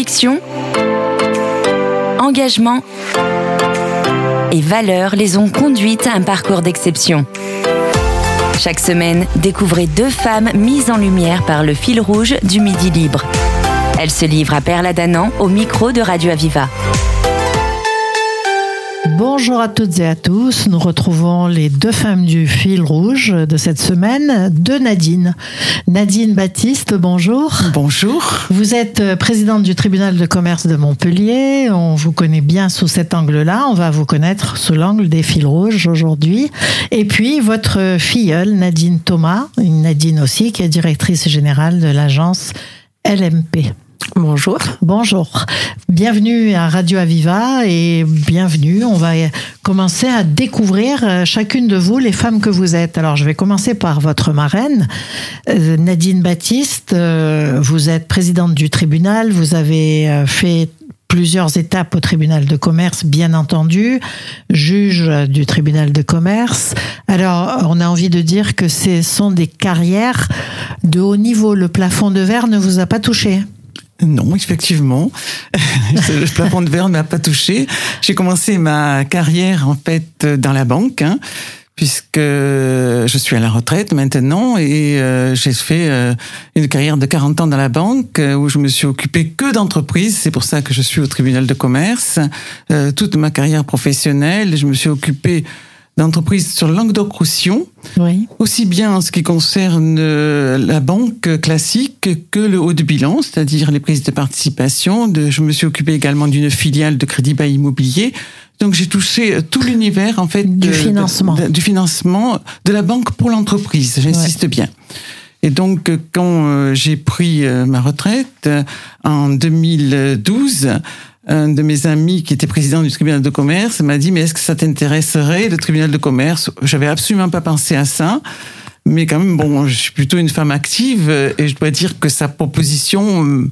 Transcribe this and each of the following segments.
Conviction, engagement et valeurs les ont conduites à un parcours d'exception. Chaque semaine, découvrez deux femmes mises en lumière par le fil rouge du Midi Libre. Elles se livrent à Perla Danan au micro de Radio Aviva. Bonjour à toutes et à tous. Nous retrouvons les deux femmes du fil rouge de cette semaine de Nadine. Nadine Baptiste, bonjour. Bonjour. Vous êtes euh, présidente du tribunal de commerce de Montpellier. On vous connaît bien sous cet angle-là. On va vous connaître sous l'angle des fils rouges aujourd'hui. Et puis votre filleule, Nadine Thomas, une Nadine aussi, qui est directrice générale de l'agence LMP. Bonjour. Bonjour. Bienvenue à Radio Aviva et bienvenue. On va commencer à découvrir euh, chacune de vous les femmes que vous êtes. Alors je vais commencer par votre marraine, euh, Nadine Baptiste. Euh, vous êtes présidente du tribunal. Vous avez fait plusieurs étapes au tribunal de commerce, bien entendu, juge du tribunal de commerce. Alors, on a envie de dire que ce sont des carrières de haut niveau. Le plafond de verre ne vous a pas touché non, effectivement, le plafond de verre ne m'a pas touché. J'ai commencé ma carrière en fait dans la banque, hein, puisque je suis à la retraite maintenant et euh, j'ai fait euh, une carrière de 40 ans dans la banque euh, où je me suis occupé que d'entreprises. C'est pour ça que je suis au tribunal de commerce. toute ma carrière professionnelle, je me suis occupé d'entreprise sur Languedoc-Roussillon, oui. aussi bien en ce qui concerne euh, la banque classique que le haut de bilan, c'est-à-dire les prises de participation. De, je me suis occupé également d'une filiale de crédit bas immobilier. Donc j'ai touché euh, tout l'univers en fait du financement, du financement de la banque pour l'entreprise. J'insiste bien. Et donc quand euh, j'ai pris ma retraite en 2012 un de mes amis qui était président du tribunal de commerce m'a dit mais est-ce que ça t'intéresserait le tribunal de commerce? J'avais absolument pas pensé à ça. Mais quand même, bon, je suis plutôt une femme active et je dois dire que sa proposition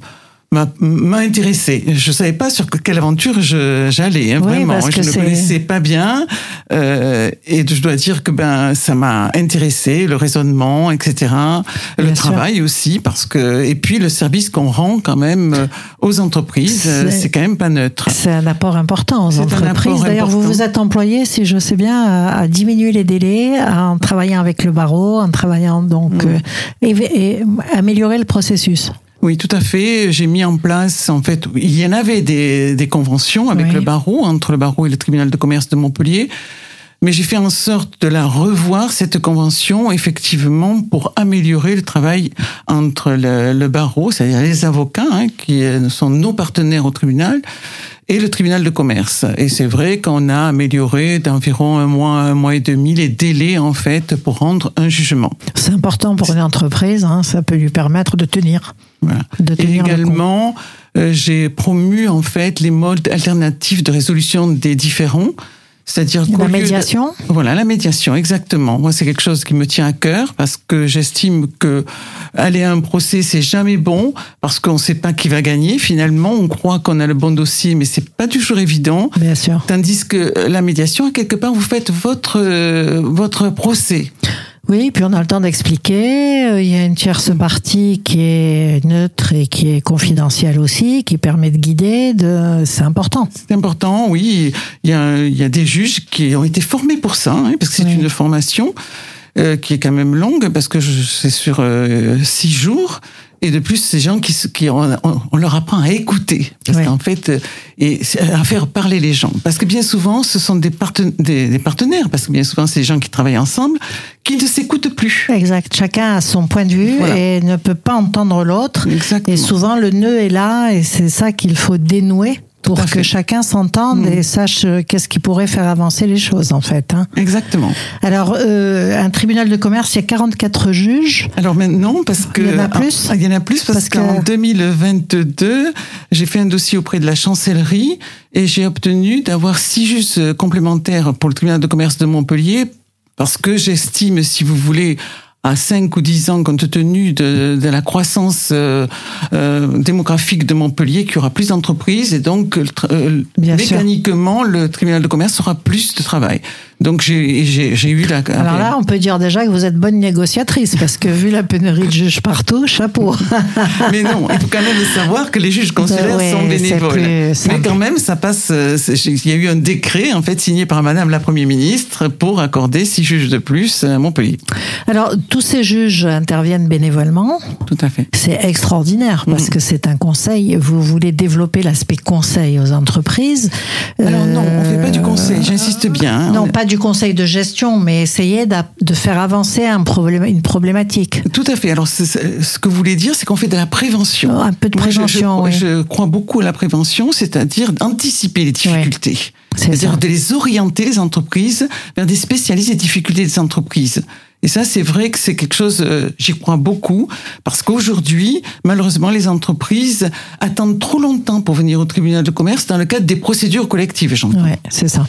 m'a intéressé. Je savais pas sur quelle aventure j'allais, hein, vraiment. Je ne connaissais pas bien, euh, et je dois dire que ben ça m'a intéressé, le raisonnement, etc. le travail aussi, parce que et puis le service qu'on rend quand même euh, aux entreprises, euh, c'est quand même pas neutre. C'est un apport important aux entreprises. D'ailleurs, vous vous êtes employé, si je sais bien, à, diminuer les délais, en travaillant avec le barreau, en travaillant donc mm. et améliorer le processus. Oui, tout à fait. J'ai mis en place, en fait, il y en avait des, des conventions avec le barreau, entre le barreau et le tribunal de commerce de Montpellier. Mais j'ai fait en sorte de la revoir, cette convention, effectivement, pour améliorer le travail entre le, le barreau, c'est-à-dire les avocats, hein, qui sont nos partenaires au tribunal, et le tribunal de commerce. Et c'est vrai qu'on a amélioré d'environ un mois, un mois et demi les délais en fait pour rendre un jugement. C'est important pour une entreprise, hein, ça peut lui permettre de tenir. Voilà. De tenir et également, euh, j'ai promu en fait les modes alternatifs de résolution des différends. C'est-à-dire la médiation. voilà, la médiation, exactement. Moi, c'est quelque chose qui me tient à cœur parce que j'estime que aller à un procès, c'est jamais bon parce qu'on ne sait pas qui va gagner. Finalement, on croit qu'on a le bon dossier, mais c'est pas toujours évident. Bien sûr. Tandis que la médiation, quelque part, vous faites votre euh, votre procès. Oui, puis on a le temps d'expliquer. Euh, il y a une tierce partie qui est neutre et qui est confidentielle aussi, qui permet de guider. De... C'est important. C'est important, oui. Il y, a, il y a des juges qui ont été formés pour ça, hein, parce que c'est une formation euh, qui est quand même longue, parce que c'est sur euh, six jours. Et de plus, ces gens qui, qui on, on, leur apprend à écouter, parce qu'en fait, euh, et à faire parler les gens. Parce que bien souvent, ce sont des, des, des partenaires, parce que bien souvent, c'est des gens qui travaillent ensemble, qui ne s'écoutent plus. Exact. Chacun a son point de vue et ne peut pas entendre l'autre. Et souvent, le nœud est là, et c'est ça qu'il faut dénouer pour que chacun s'entende et mm. sache euh, qu'est-ce qui pourrait faire avancer les choses en fait. Hein. Exactement. Alors euh, un tribunal de commerce, il y a 44 juges. Alors maintenant parce que il y en a plus. Ah, il y en a plus parce, qu'en 2022, j'ai fait un dossier auprès de la chancellerie et j'ai obtenu d'avoir six juges complémentaires pour le tribunal de commerce de Montpellier parce que j'estime, si vous voulez, à 5 ou 10 ans, compte tenu de, de la croissance euh, euh, démographique de Montpellier, qu'il y aura plus d'entreprises et donc euh, mécaniquement le tribunal de commerce aura plus de travail. Donc j'ai eu la. Alors là, on peut dire déjà que vous êtes bonne négociatrice parce que vu la pénurie de juges partout, chapeau. Mais non, il faut quand même savoir que les juges consulaires sont bénévoles. Mais quand même, ça passe. Euh, il y a eu un décret en fait signé par Madame la Première ministre pour accorder six juges de plus à Montpellier. Alors tous ces juges interviennent bénévolement. Tout à fait. C'est extraordinaire parce mm. que c'est un conseil. Vous voulez développer l'aspect conseil aux entreprises. Alors non, on fait pas du conseil. J'insiste bien. Hein. Non, pas du conseil de gestion, mais essayer de faire avancer un problème, une problématique. Tout à fait. Alors, ce que vous voulez dire, c'est qu'on fait de la prévention. un peu de prévention. je, je, crois beaucoup à la prévention, c'est-à-dire d'anticiper les difficultés. C'est-à-dire de les orienter, les entreprises, vers des spécialistes des difficultés des entreprises. Et ça, c'est vrai que c'est quelque chose, euh, j'y crois beaucoup, parce qu'aujourd'hui, malheureusement, les entreprises attendent trop longtemps pour venir au tribunal de commerce dans le cadre des procédures collectives, j'entends. Ouais, c'est ça.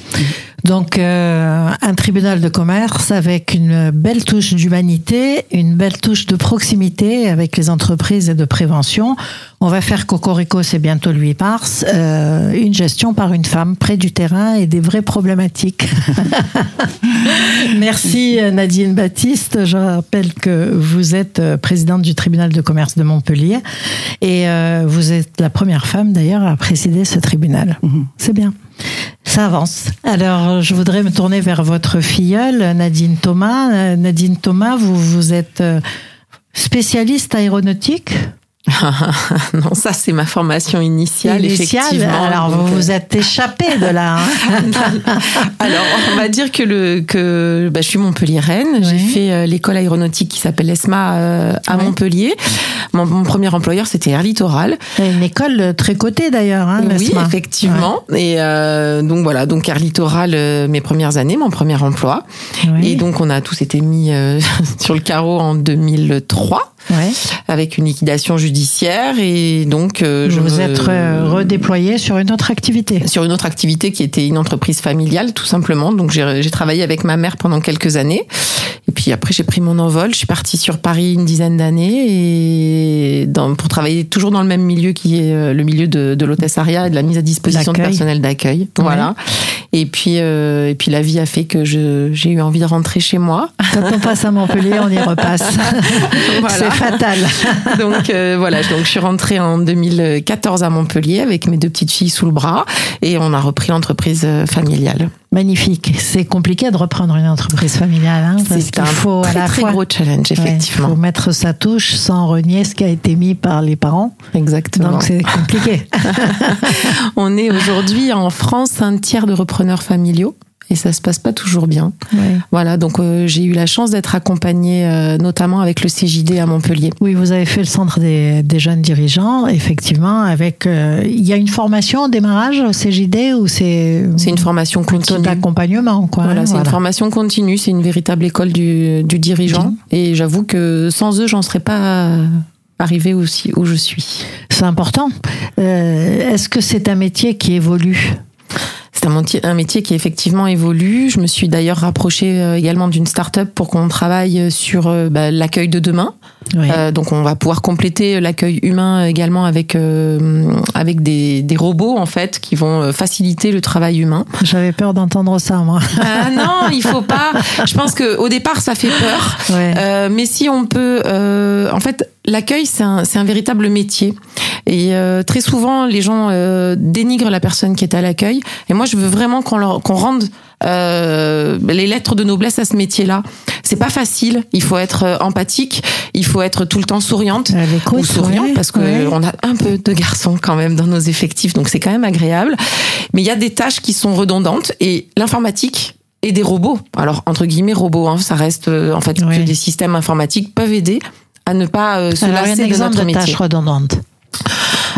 Donc, euh, un tribunal de commerce avec une belle touche d'humanité, une belle touche de proximité avec les entreprises et de prévention. On va faire Cocorico, c'est bientôt le 8 mars, euh, une gestion par une femme près du terrain et des vraies problématiques. Merci Nadine Baptiste. Je rappelle que vous êtes euh, présidente du tribunal de commerce de Montpellier et euh, vous êtes la première femme d'ailleurs à présider ce tribunal. Mhm. C'est bien. Ça avance. Alors, je voudrais me tourner vers votre filleule, Nadine Thomas. Nadine Thomas, vous, vous êtes spécialiste aéronautique? non, ça c'est ma formation initiale. effectivement. Alors vous vous êtes échappé de là. Hein. alors on va dire que le que bah, je suis Montpellier-Rennes. J'ai fait euh, l'école aéronautique qui s'appelle ESMA euh, à Montpellier. Mon, premier employeur c'était Air Littoral. Une école très cotée d'ailleurs. Hein, oui, effectivement. Et euh, donc voilà, donc Air Littoral mes premières années, mon premier emploi. Et donc on a tous été mis sur le carreau en 2003 ouais. avec une liquidation judiciaire et donc euh, je vous êtes redéployé sur une autre activité. Sur une autre activité qui était une entreprise familiale tout simplement. Donc j'ai travaillé avec ma mère pendant quelques années et puis après j'ai pris mon envol. Je suis partie sur Paris une dizaine d'années et dans, pour travailler toujours dans le même milieu qui est euh, le milieu de, de et de la mise à disposition de personnel d'accueil. Voilà. Et puis euh, et puis la vie a fait que j'ai eu envie de rentrer chez moi. Quand on passe à Montpellier, on y repasse. voilà fatal. donc euh, voilà, donc je suis rentrée en 2014 à Montpellier avec mes deux petites filles sous le bras et on a repris l'entreprise euh, familiale. Magnifique. C'est compliqué de reprendre une entreprise familiale. Hein, c'est un faut très, très gros challenge, effectivement. Il faut mettre sa touche sans renier ce qui a été mis par les parents. Exactement. Donc c'est compliqué. on est aujourd'hui en France un tiers de repreneurs familiaux et ça se passe pas toujours bien. Voilà, donc euh, j'ai eu la chance d'être accompagnée euh, notamment avec le CJD à Montpellier. Oui, vous avez fait le centre des, des jeunes dirigeants, effectivement, avec euh, il y a une formation au démarrage au CJD ou c'est c'est une formation continue d'accompagnement quoi. Voilà, c'est une formation continue, c'est une véritable école du, du dirigeant et j'avoue que sans eux, j'en serais pas arrivée aussi où je suis. C'est important. Est-ce que c'est un métier qui évolue? C'est un, un, métier qui effectivement évolue. Je me suis d'ailleurs rapprochée euh, également d'une start-up pour qu'on travaille sur euh, bah, l'accueil de demain. Euh, donc on va pouvoir compléter l'accueil humain également avec avec des, des, robots en fait qui vont faciliter le travail humain. J'avais peur d'entendre ça moi. Ah non, il faut pas. Je pense que au départ ça fait peur, ouais. mais si on peut, en fait l'accueil c'est un, un véritable métier. Et euh, très souvent, les gens euh, dénigrent la personne qui est à l'accueil. Et moi, je veux vraiment qu'on qu'on rende euh, les lettres de noblesse à ce métier-là. C'est pas facile. Il faut être euh, empathique. Il faut être tout le temps souriante ou souriante parce que on a un peu de garçons quand même dans nos effectifs, donc c'est quand même agréable. Mais il y a des tâches qui sont redondantes et l'informatique et des robots. Alors entre guillemets robots, hein, ça reste en fait que des systèmes informatiques peuvent aider à ne pas se lasser de notre métier. Tâches redondantes.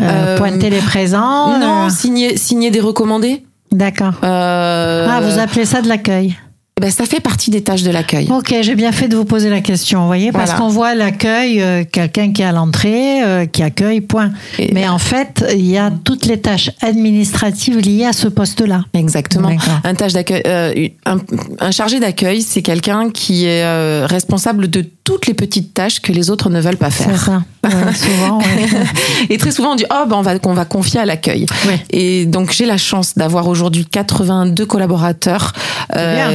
Euh, euh, pointer les présents Non, euh. signer, signer des recommandés. D'accord. ah, vous appelez ça de l'accueil ben, ça fait partie des tâches de l'accueil. Ok, j'ai bien fait de vous poser la question, vous voyez, parce qu'on voit l'accueil, euh, quelqu'un qui est à l'entrée, euh, qui accueille, point. Mais en fait, il y a toutes les tâches administratives liées à ce poste-là. Exactement. Un tâche d'accueil, euh, un, chargé d'accueil, c'est quelqu'un qui est responsable de toutes les petites tâches que les autres ne veulent pas faire. C'est ça. souvent. et très souvent, on dit oh ben on va qu'on va confier à l'accueil. Et donc j'ai la chance d'avoir aujourd'hui 82 collaborateurs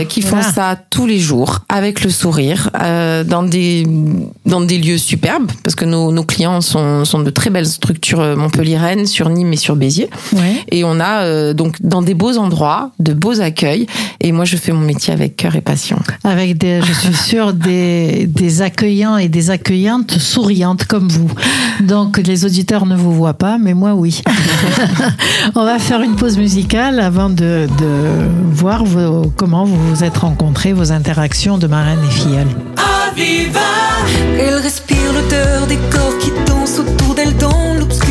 qui font ça tous les jours avec le sourire euh, dans des dans des lieux superbes parce que nos, nos clients sont, sont de très belles structures euh, Montpellier-Rennes, sur Nîmes et sur Béziers. Et on a euh, donc dans des beaux endroits, de beaux accueils. Et moi, je fais mon métier avec cœur et passion. Avec des, je suis sûre, des, des accueillants et des accueillantes souriantes comme vous. Donc les auditeurs ne vous voient pas, mais moi oui. on va faire une pause musicale avant de, de voir vos, comment vous vous êtes rencontrés, vos interactions de marraine et filleule. Elle respire l'odeur des corps qui dansent autour d'elle dans l'obscurité.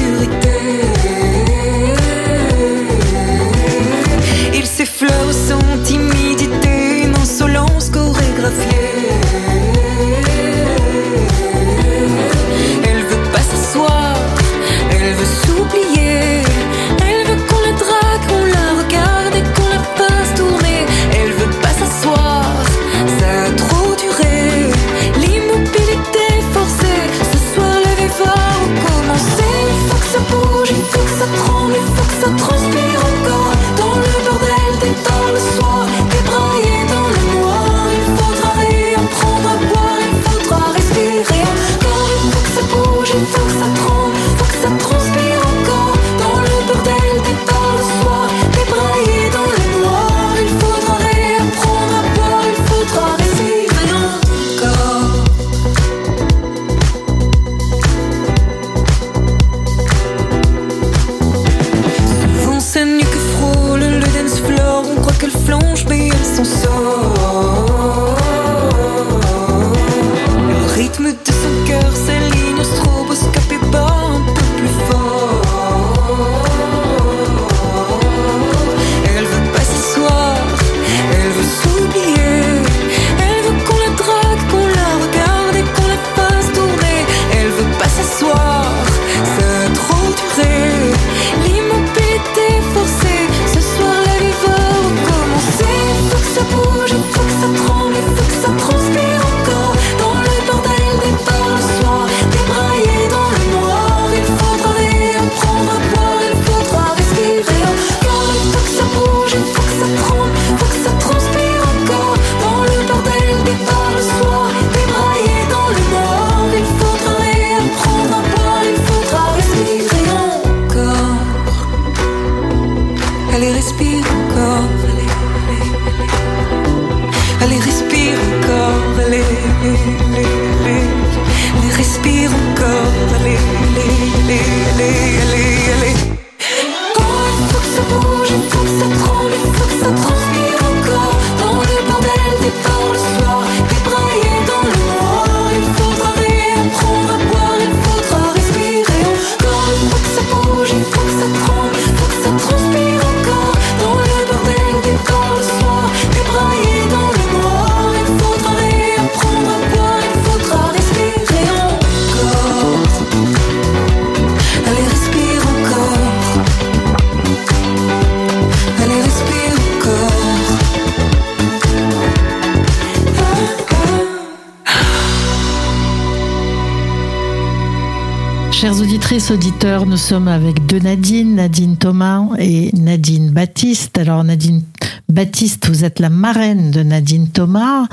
Chères auditrices, auditeurs, nous sommes avec deux Nadine, Nadine Thomas et Nadine Baptiste. Alors Nadine Baptiste, vous êtes la marraine de Nadine Thomas.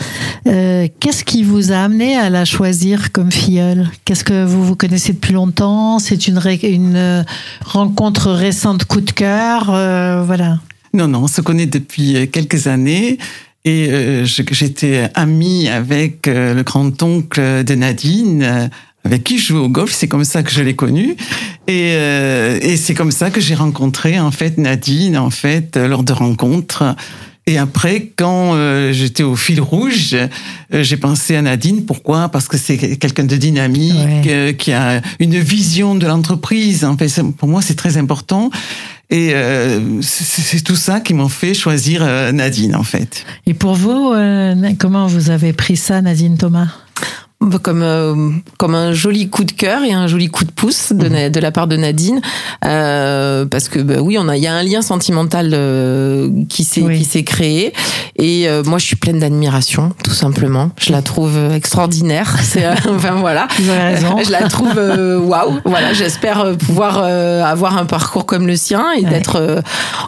Euh, Qu'est-ce qui vous a amené à la choisir comme filleule? Qu'est-ce que vous vous connaissez depuis longtemps? C'est une, euh, rencontre récente coup de cœur euh, Voilà. Non, non, on se connaît depuis quelques années. Et j'étais amie avec le grand-oncle de Nadine, avec qui je joue au golf. C'est comme ça que je l'ai connue. Et, euh, et c'est comme ça que j'ai rencontré en fait Nadine, en fait, euh, lors de rencontres. Et après, quand euh, j'étais au fil rouge, euh, j'ai pensé à Nadine. Pourquoi? Parce que c'est quelqu'un de dynamique, Ouais. euh, qui a une vision de l'entreprise. En fait, pour moi, c'est très important. Et euh, c'est tout ça qui m'ont fait choisir euh, Nadine, en fait. Et pour vous, euh, comment vous avez pris ça, Nadine Thomas? Comme euh, comme un joli coup de cœur et un joli coup de pouce de, Mhm. de la part de Nadine euh, parce que bah, oui on a il y a un lien sentimental euh, qui s'est Oui. qui s'est créé et euh, moi je suis pleine d'admiration tout simplement je la trouve extraordinaire c'est euh, enfin voilà je la trouve euh, waouh voilà j'espère pouvoir euh, avoir un parcours comme le sien et Ouais. d'être euh,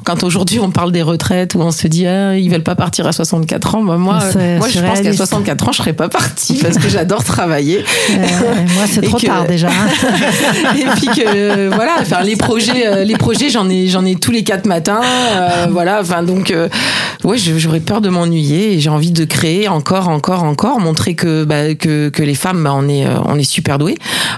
quand aujourd'hui on parle des retraites où on se dit ah, ils veulent pas partir à 64 ans bah, moi moi je pense qu'à surréaliste. 64 ans je serais pas partie parce que j'adore travailler. Euh, Moi, c'est trop que- tard déjà. hein. et puis que euh, voilà enfin les projets euh, les projets j'en ai j'en ai tous les quatre matins euh, voilà enfin donc euh, ouais j'aurais peur de m'ennuyer et j'ai envie de créer encore encore encore montrer que bah, que que les femmes bah, on est on est super doués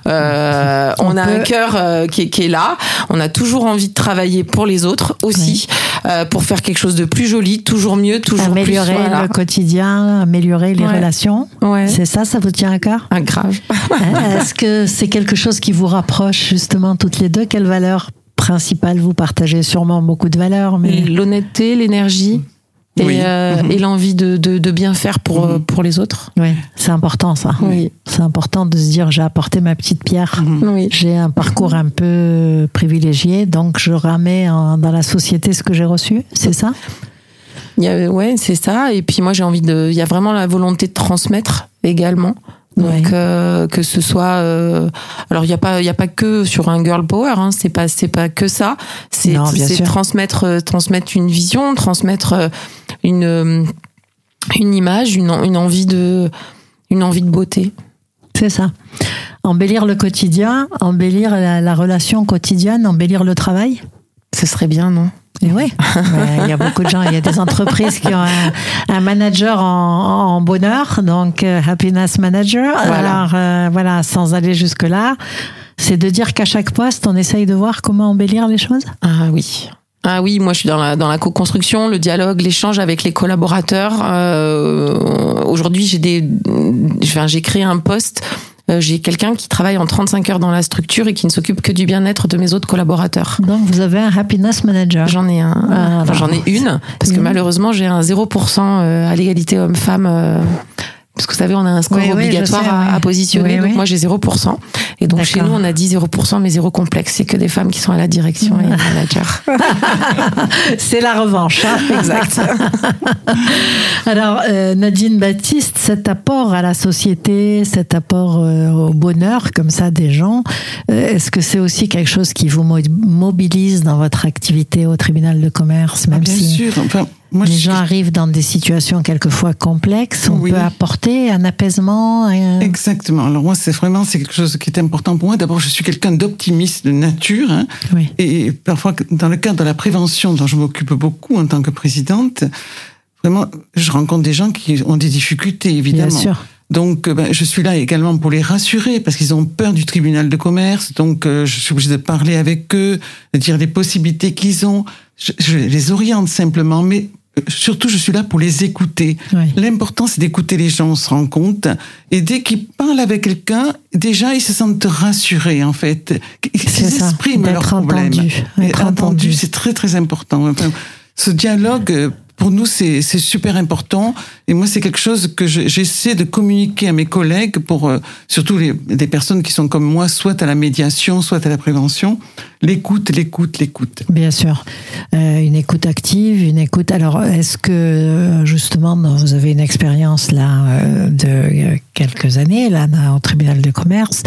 euh, on, On a peut- un cœur qui, est, qui est là. On a toujours envie de travailler pour les autres aussi euh, pour faire quelque chose de plus joli toujours mieux toujours Améliorer plus voilà. le quotidien, améliorer les Ouais. relations. ouais C'est ça, ça vous tient à cœur? Ah, grave Hein, Est-ce que c'est quelque chose qui vous rapproche justement toutes les deux? Quelle valeur principale vous partagez? Sûrement beaucoup de valeurs, mais l'honnêteté l'énergie et, Oui. euh, Mhm. et l'envie de, de, de bien faire pour, euh, pour les autres oui, c'est important ça. oui C'est important de se dire j'ai apporté ma petite pierre. oui J'ai un parcours un peu privilégié, donc je ramais en- dans la société ce que j'ai reçu, c'est ça? Il y a, ouais, c'est ça. Et puis moi, j'ai envie de. Il y a vraiment la volonté de transmettre également. Donc Ouais. euh, que ce soit. euh, alors il y a pas, il y a pas que sur un girl power. Hein, c'est pas, c'est pas que ça. C'est, Non, bien c'est transmettre, euh, transmettre une vision, transmettre euh, une, euh, une image, une, une envie de, une envie de beauté. C'est ça. Embellir le quotidien, embellir la, la relation quotidienne, embellir le travail. Ce serait bien, non? Et oui, il y a beaucoup de gens, il y a des entreprises qui ont un, un manager en, en bonheur, donc euh, happiness manager. Voilà. Alors euh, voilà, sans aller jusque là, c'est de dire qu'à chaque poste, on essaye de voir comment embellir les choses. Ah oui. Ah oui, moi je suis dans la dans la co-construction, le dialogue, l'échange avec les collaborateurs. Euh, Aujourd'hui, j'ai des, enfin, j'ai créé un poste. euh, J'ai quelqu'un qui travaille en 35 heures dans la structure et qui ne s'occupe que du bien-être de mes autres collaborateurs. Donc vous avez un happiness manager. J'en ai un, Ah, enfin, j'en ai une parce que malheureusement j'ai un 0% euh, à l'égalité homme-femme. euh, Parce que vous savez, on a un score Oui, oui, je obligatoire sais, à, oui. à positionner. Oui, donc oui. moi, j'ai 0%. Et donc, chez nous, on a dit 0%, mais zéro complexe. C'est que des femmes qui sont à la direction et manager. C'est la revanche. hein. exact. Alors, euh, Nadine Baptiste, cet apport à la société, cet apport euh, au bonheur, comme ça, des gens, euh, est-ce que c'est aussi quelque chose qui vous mo- mobilise dans votre activité au tribunal de commerce, même Bien si sûr. Enfin, moi, les gens arrivent dans des situations quelquefois complexes, on Oui. peut apporter un apaisement un- Exactement. Alors moi, c'est vraiment c'est quelque chose qui est important pour moi. D'abord, je suis quelqu'un d'optimiste de nature, hein, Oui. et parfois, dans le cadre de la prévention, dont je m'occupe beaucoup en tant que présidente, vraiment, je rencontre des gens qui ont des difficultés, évidemment. Bien sûr. Donc, euh, ben, je suis là également pour les rassurer parce qu'ils ont peur du tribunal de commerce. Donc, euh, je suis obligée de parler avec eux, de dire les possibilités qu'ils ont. Je, je les oriente simplement, mais surtout, je suis là pour les écouter. Oui. L'important, c'est d'écouter les gens, on se rend compte. Et dès qu'ils parlent avec quelqu'un, déjà, ils se sentent rassurés, en fait. Ils expriment leurs problèmes. entendu, entendu. c'est très, très important. Enfin, ce dialogue, euh, pour nous, c'est super important. Et moi, c'est quelque chose que je- j'essaie de communiquer à mes collègues, pour euh, surtout les, des personnes qui sont comme moi, soit à la médiation, soit à la prévention. L'écoute, l'écoute, l'écoute. Bien sûr. Euh, une écoute active, une écoute. Alors, est-ce que euh, justement, dans- vous avez une expérience là de quelques années là au tribunal de commerce?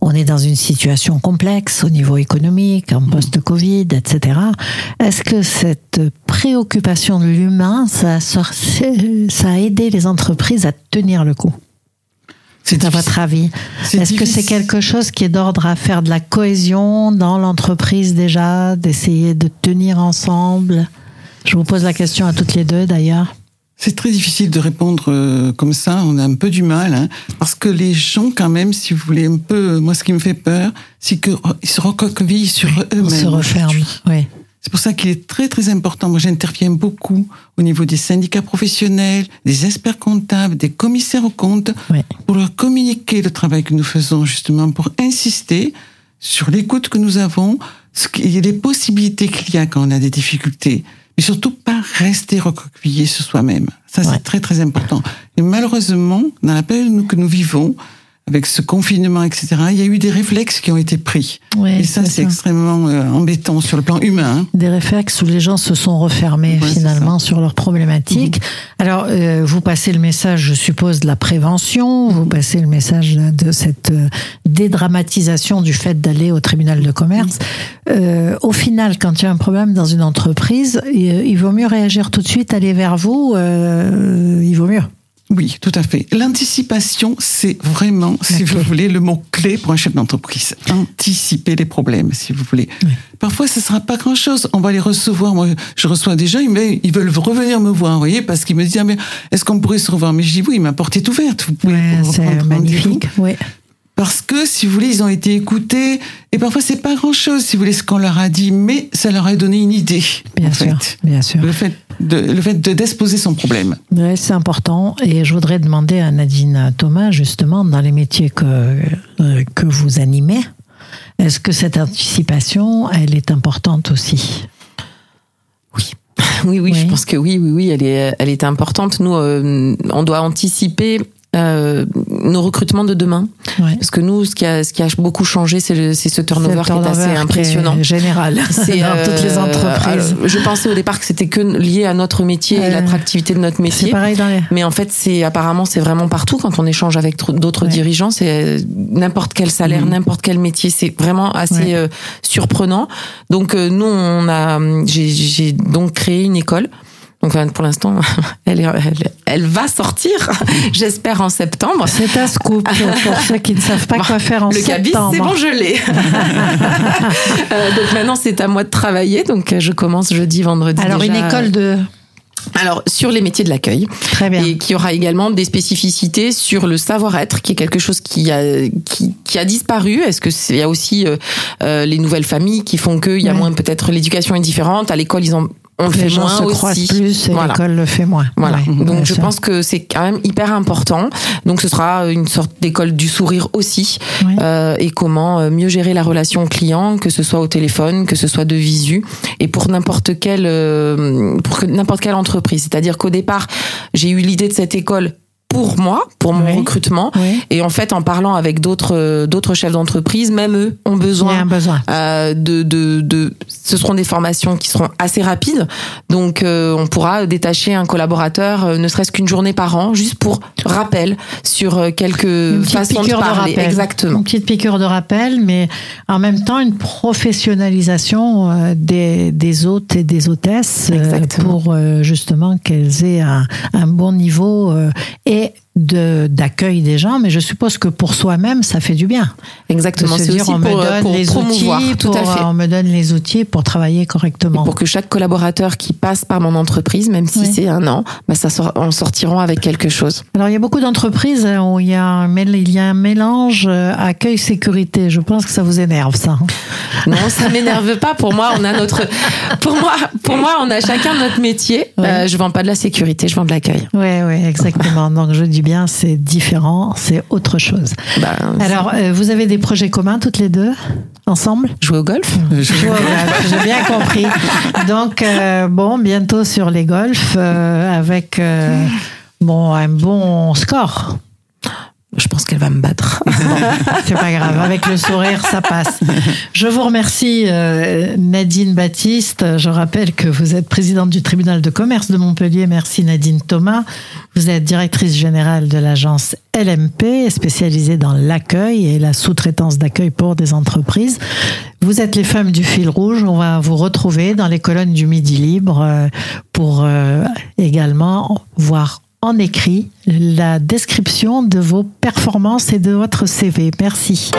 On est dans une situation complexe au niveau économique, en post-Covid, etc. Est-ce que cette préoccupation de l'humain, ça, a sor- ça a aidé les entreprises à tenir le coup C'est à votre avis Est-ce que c'est quelque chose qui est d'ordre à faire de la cohésion dans l'entreprise déjà, d'essayer de tenir ensemble? Je vous pose la question à toutes les deux d'ailleurs. C'est très difficile de répondre euh, comme ça. On a un peu du mal, hein, parce que les gens, quand même, si vous voulez un peu, moi, ce qui me fait peur, c'est qu'ils se recroquevillent sur eux-mêmes. On se referme. Oui. C'est pour ça qu'il est très très important. Moi, j'interviens beaucoup au niveau des syndicats professionnels, des experts comptables, des commissaires aux comptes, pour leur communiquer le travail que nous faisons justement, pour insister sur l'écoute que nous avons, ce qui, les possibilités qu'il y a quand on a des difficultés, mais surtout pas rester recroquevillé sur soi-même. Ça, c'est très très important. Et malheureusement, dans la période que nous vivons, avec ce confinement, etc., il y a eu des réflexes qui ont été pris. et ça, c'est extrêmement euh, embêtant sur le plan humain. Des réflexes où les gens se sont refermés finalement sur leurs problématiques. Mhm. Alors, euh, vous passez le message, je suppose, de la prévention, vous passez le message de cette euh, dédramatisation du fait d'aller au tribunal de commerce. au final, quand il y a un problème dans une entreprise, il, vaut mieux réagir tout de suite, aller vers vous, il vaut mieux. Oui, tout à fait. L'anticipation, c'est vraiment, si vous voulez, le mot-clé pour un chef d'entreprise. Anticiper les problèmes, si vous voulez. Parfois, ce sera pas grand-chose. On va les recevoir. Moi, je reçois des gens, mais ils veulent revenir me voir, vous voyez, parce qu'ils me disent, ah, mais est-ce qu'on pourrait se revoir? Mais je dis, oui, ma porte est ouverte. Vous pouvez c'est magnifique. Oui parce que, si vous voulez, ils ont été écoutés. Et parfois, c'est pas grand-chose, si vous voulez, ce qu'on leur a dit, mais ça leur a donné une idée. Bien sûr, bien sûr. Le fait de, le fait de d'exposer son problème. Oui, c'est important. Et je voudrais demander à Nadine Thomas, justement, dans les métiers que, euh, que vous animez, est-ce que cette anticipation, elle est importante aussi? Oui. Oui, oui, je pense que oui, oui, oui, elle est, elle est importante. Nous, euh, on doit anticiper euh, nos recrutements de demain. Parce que nous, ce qui a, ce qui a beaucoup changé, c'est ce turnover, qui est assez impressionnant. général. C'est dans toutes les euh, entreprises. je pensais au départ que c'était que lié à notre métier et l'attractivité de notre métier. C'est pareil dans les... Mais en fait, c'est apparemment c'est vraiment partout quand on échange avec d'autres dirigeants. C'est n'importe quel salaire, mhm. n'importe quel métier. C'est vraiment assez euh, surprenant. Donc nous, on a, j'ai donc créé une école donc pour l'instant, elle, elle, va sortir, j'espère en septembre. C'est un scoop pour ceux qui ne savent pas quoi faire en septembre. Le cabis, c'est bon, je l'ai. Euh, donc maintenant, c'est à moi de travailler. Donc je commence jeudi, vendredi. Alors une école de alors sur les métiers de l'accueil, très bien, et qui aura également des spécificités sur le savoir-être, qui est quelque chose qui a qui, qui a disparu. Est-ce que il y a aussi euh, euh, les nouvelles familles qui font qu'il y a moins peut-être l'éducation est différente à l'école ils ont on fait gens moins se aussi. plus et l'école le fait moins. Voilà. Donc je pense que c'est quand même hyper important. Donc ce sera une sorte d'école du sourire aussi. Euh, et comment euh, mieux gérer la relation client, que ce soit au téléphone, que ce soit de visu, et pour n'importe quelle euh, pour n'importe quelle entreprise. C'est-à-dire qu'au départ, j'ai eu l'idée de cette école pour moi, pour mon recrutement. Et en fait, en parlant avec d'autres d'autres chefs d'entreprise, même eux ont besoin, besoin. Euh, de, de, de, Ce seront des formations qui seront assez rapides, donc euh, on pourra détacher un collaborateur, euh, ne serait-ce qu'une journée par an, juste pour rappel sur euh, quelques façons de parler. Exactement. Une petite piqûre de rappel, mais en même temps une professionnalisation des, des hôtes et des hôtesses pour justement qu'elles aient un, un bon niveau et det d'accueil des gens, mais je suppose que pour soi-même, ça fait du bien. Exactement. C'est aussi on me donne les promouvoir, outils, tout à fait. on me donne les outils pour travailler correctement. pour que chaque collaborateur qui passe par mon entreprise, même si c'est un an, bah ça sort, en sortiront avec quelque chose. Alors il y a beaucoup d'entreprises où il y a un, il y a un mélange euh, accueil sécurité. Je pense que ça vous énerve ça. Non, ça m'énerve pas. Pour moi, on a notre, pour moi, pour moi, on a chacun notre métier. Euh, je vends pas de la sécurité, je vends de l'accueil. Oui, oui, exactement. Donc je dis bien, c'est différent, c'est autre chose. Ben, Alors, euh, vous avez des projets communs toutes les deux ensemble? Jouer au golf? Jouer au golf, j'ai bien compris. Donc, euh, bon, bientôt sur les golfs avec bon, un bon score je pense qu'elle va me battre. c'est pas grave, avec le sourire, ça passe. Je vous remercie, euh, Nadine Baptiste. Je rappelle que vous êtes présidente du tribunal de commerce de Montpellier. Merci, Nadine Thomas. Vous êtes directrice générale de l'agence LMP, spécialisée dans l'accueil et la sous-traitance d'accueil pour des entreprises. Vous êtes les femmes du fil rouge. On va vous retrouver dans les colonnes du Midi Libre euh, pour euh, également voir en écrit la description de vos performances et de votre CV. Merci.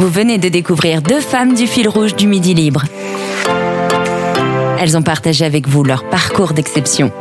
Vous venez de découvrir deux femmes du fil rouge du Midi Libre. Elles ont partagé avec vous leur parcours d'exception.